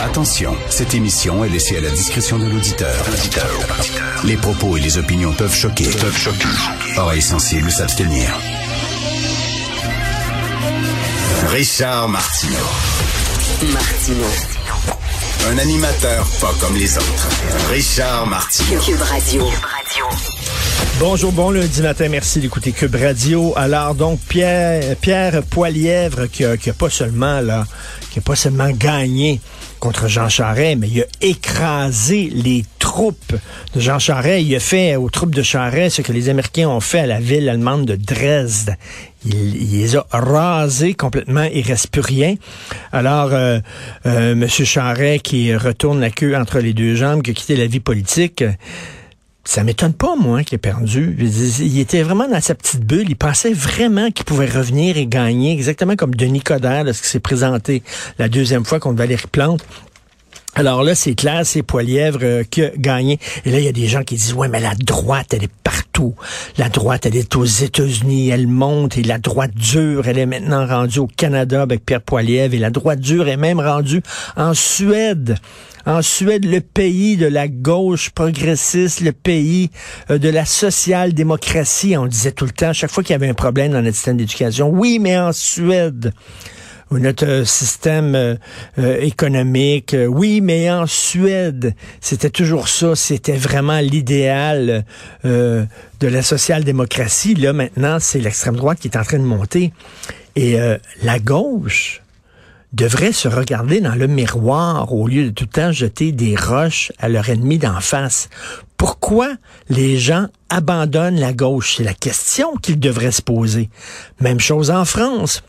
Attention, cette émission est laissée à la discrétion de l'auditeur. Les propos et les opinions peuvent choquer. Peuvent choquer. Oreilles sensibles s'abstenir. Richard Martineau. Martino. Un animateur pas comme les autres. Richard Martineau. Cube Radio. Bonjour, bon lundi matin, merci d'écouter Cube Radio. Alors donc Pierre Pierre Poilièvre qui a, qui a pas seulement là, qui a pas seulement gagné contre Jean Charest, mais il a écrasé les troupes de Jean Charest. Il a fait aux troupes de Charest ce que les Américains ont fait à la ville allemande de Dresde. Il, les a rasés complètement, il reste plus rien. Alors, euh, euh, Monsieur Charest qui retourne la queue entre les deux jambes, qui a quitté la vie politique, ça m'étonne pas, moi, qu'il ait perdu. Il était vraiment dans sa petite bulle. Il pensait vraiment qu'il pouvait revenir et gagner, exactement comme Denis Coderre, qui s'est présenté la deuxième fois contre Valérie Plante. Alors là, c'est clair, c'est Poilièvre euh, qui a gagné. Et là, il y a des gens qui disent, ouais, mais la droite, elle est partout. La droite, elle est aux États-Unis, elle monte. Et la droite dure, elle est maintenant rendue au Canada avec Pierre Poilièvre. Et la droite dure est même rendue en Suède. En Suède, le pays de la gauche progressiste, le pays euh, de la social-démocratie, on disait tout le temps, chaque fois qu'il y avait un problème dans notre système d'éducation, oui, mais en Suède, ou notre euh, système euh, euh, économique. Euh, Oui, mais en Suède, c'était toujours ça. C'était vraiment l'idéal de la social-démocratie. Là, maintenant, c'est l'extrême droite qui est en train de monter. Et la gauche devrait se regarder dans le miroir au lieu de tout le temps jeter des roches à leur ennemi d'en face. Pourquoi les gens abandonnent la gauche? C'est la question qu'ils devraient se poser. Même chose en France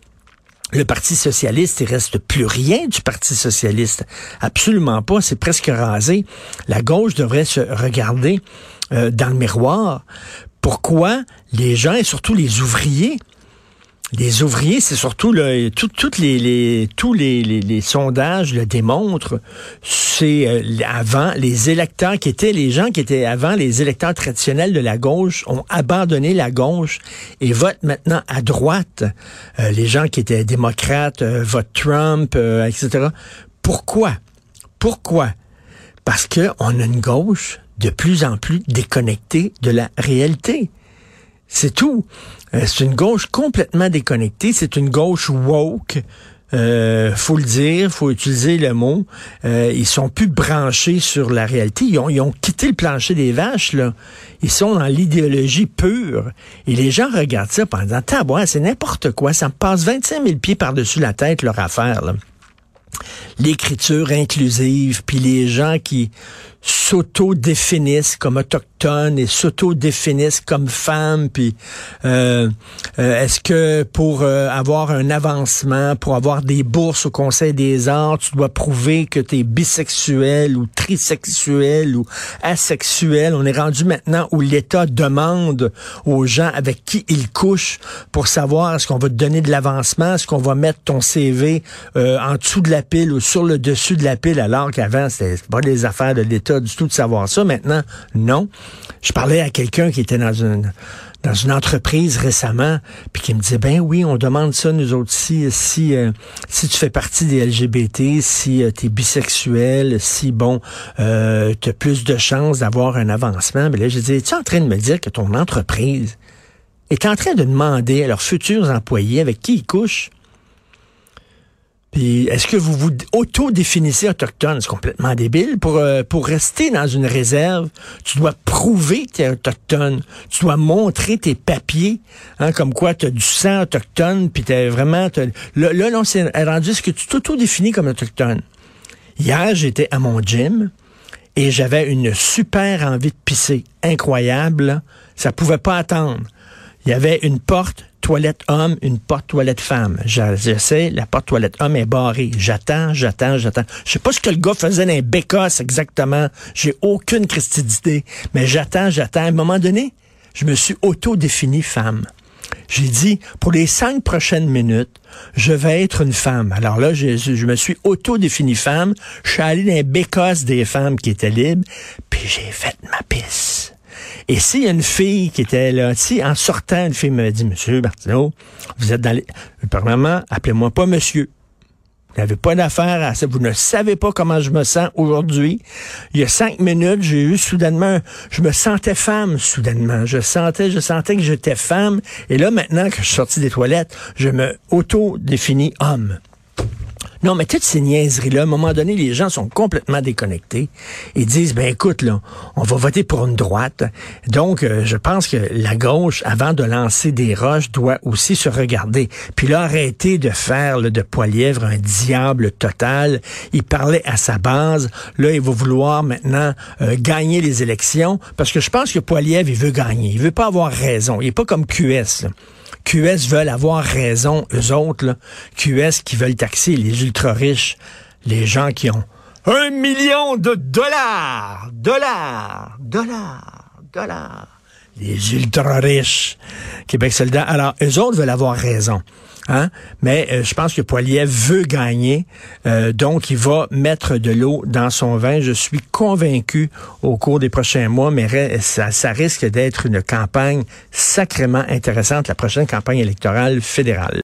le Parti socialiste, il reste plus rien du Parti socialiste. Absolument pas. C'est presque rasé. La gauche devrait se regarder euh, dans le miroir. Pourquoi les gens et surtout les ouvriers les ouvriers, c'est surtout toutes les, les, tous les sondages le démontrent. C'est euh, avant les électeurs qui étaient les gens qui étaient avant les électeurs traditionnels de la gauche ont abandonné la gauche et votent maintenant à droite. Euh, les gens qui étaient démocrates euh, votent Trump, euh, etc. Pourquoi? Pourquoi? Parce que on a une gauche de plus en plus déconnectée de la réalité. C'est tout. Euh, c'est une gauche complètement déconnectée. C'est une gauche woke. Euh, faut le dire, faut utiliser le mot. Euh, ils sont plus branchés sur la réalité. Ils ont, ils quitté le plancher des vaches là. Ils sont dans l'idéologie pure. Et les gens regardent ça en disant Tabois, c'est n'importe quoi. Ça me passe 25 000 pieds par-dessus la tête leur affaire. L'écriture inclusive, puis les gens qui s'auto-définissent comme autochtones et s'auto-définissent comme femmes, puis euh, euh, est-ce que pour euh, avoir un avancement, pour avoir des bourses au Conseil des arts, tu dois prouver que tu es bisexuel ou trisexuel ou asexuel? On est rendu maintenant où l'État demande aux gens avec qui ils couchent pour savoir est-ce qu'on va te donner de l'avancement, est-ce qu'on va mettre ton CV en dessous de la pile ou sur le dessus de la pile, alors qu'avant, c'était pas les affaires de l'État du tout de savoir ça. Maintenant, non. Je parlais à quelqu'un qui était dans une entreprise récemment, puis qui me disait ben oui, on demande ça nous autres si si euh, tu fais partie des LGBT, si euh, tu es bisexuel, si bon, euh, tu as plus de chances d'avoir un avancement. Mais là, je dis, tu es en train de me dire que ton entreprise est en train de demander à leurs futurs employés avec qui ils couchent? Puis est-ce que vous vous auto-définissez autochtone? C'est complètement débile. Pour, euh, pour rester dans une réserve, tu dois prouver que tu es autochtone. Tu dois montrer tes papiers, hein, comme quoi tu as du sang autochtone, puis tu vraiment... Là, là, là c'est rendu ce que tu t'auto-définis comme autochtone? Hier, j'étais à mon gym et j'avais une super envie de pisser, incroyable. Ça pouvait pas attendre. Il y avait une porte toilette homme, une porte toilette femme. J'essaie, la porte toilette homme est barrée. J'attends, j'attends, j'attends. Je sais pas ce que le gars faisait dans les bécosses exactement. J'ai aucune d'idée. Mais j'attends, j'attends. À un moment donné, je me suis auto-défini femme. J'ai dit, pour les cinq prochaines minutes, je vais être une femme. Alors là, je, je me suis auto-défini femme. Je suis allé dans les bécosses des femmes qui étaient libres, puis j'ai fait ma pisse. Et a une fille qui était là, si en sortant, une fille me dit, Monsieur Martineau, vous êtes dans les... Premièrement, appelez-moi pas monsieur. Vous n'avez pas d'affaire à ça. Vous ne savez pas comment je me sens aujourd'hui. Il y a cinq minutes, j'ai eu soudainement, je me sentais femme soudainement. Je sentais, je sentais que j'étais femme. Et là, maintenant que je suis sorti des toilettes, je me auto-définis homme. Non, mais toutes ces niaiseries-là, à un moment donné, les gens sont complètement déconnectés et disent, ben écoute, là, on va voter pour une droite. Donc, euh, je pense que la gauche, avant de lancer des roches, doit aussi se regarder. Puis là, arrêter de faire de Poilièvre un diable total. Il parlait à sa base. Là, il va vouloir maintenant euh, gagner les élections parce que je pense que Poilièvre, il veut gagner. Il veut pas avoir raison. Il est pas comme QS. Là. QS veulent avoir raison, eux autres, là. QS qui veulent taxer les ultra-riches, les gens qui ont un million de dollars, dollars, dollars, dollars. Les ultra-riches. Québec solidaire. Alors, eux autres veulent avoir raison. Hein? Mais euh, je pense que Poiliev veut gagner, euh, donc il va mettre de l'eau dans son vin. Je suis convaincu au cours des prochains mois, mais ça, ça risque d'être une campagne sacrément intéressante, la prochaine campagne électorale fédérale.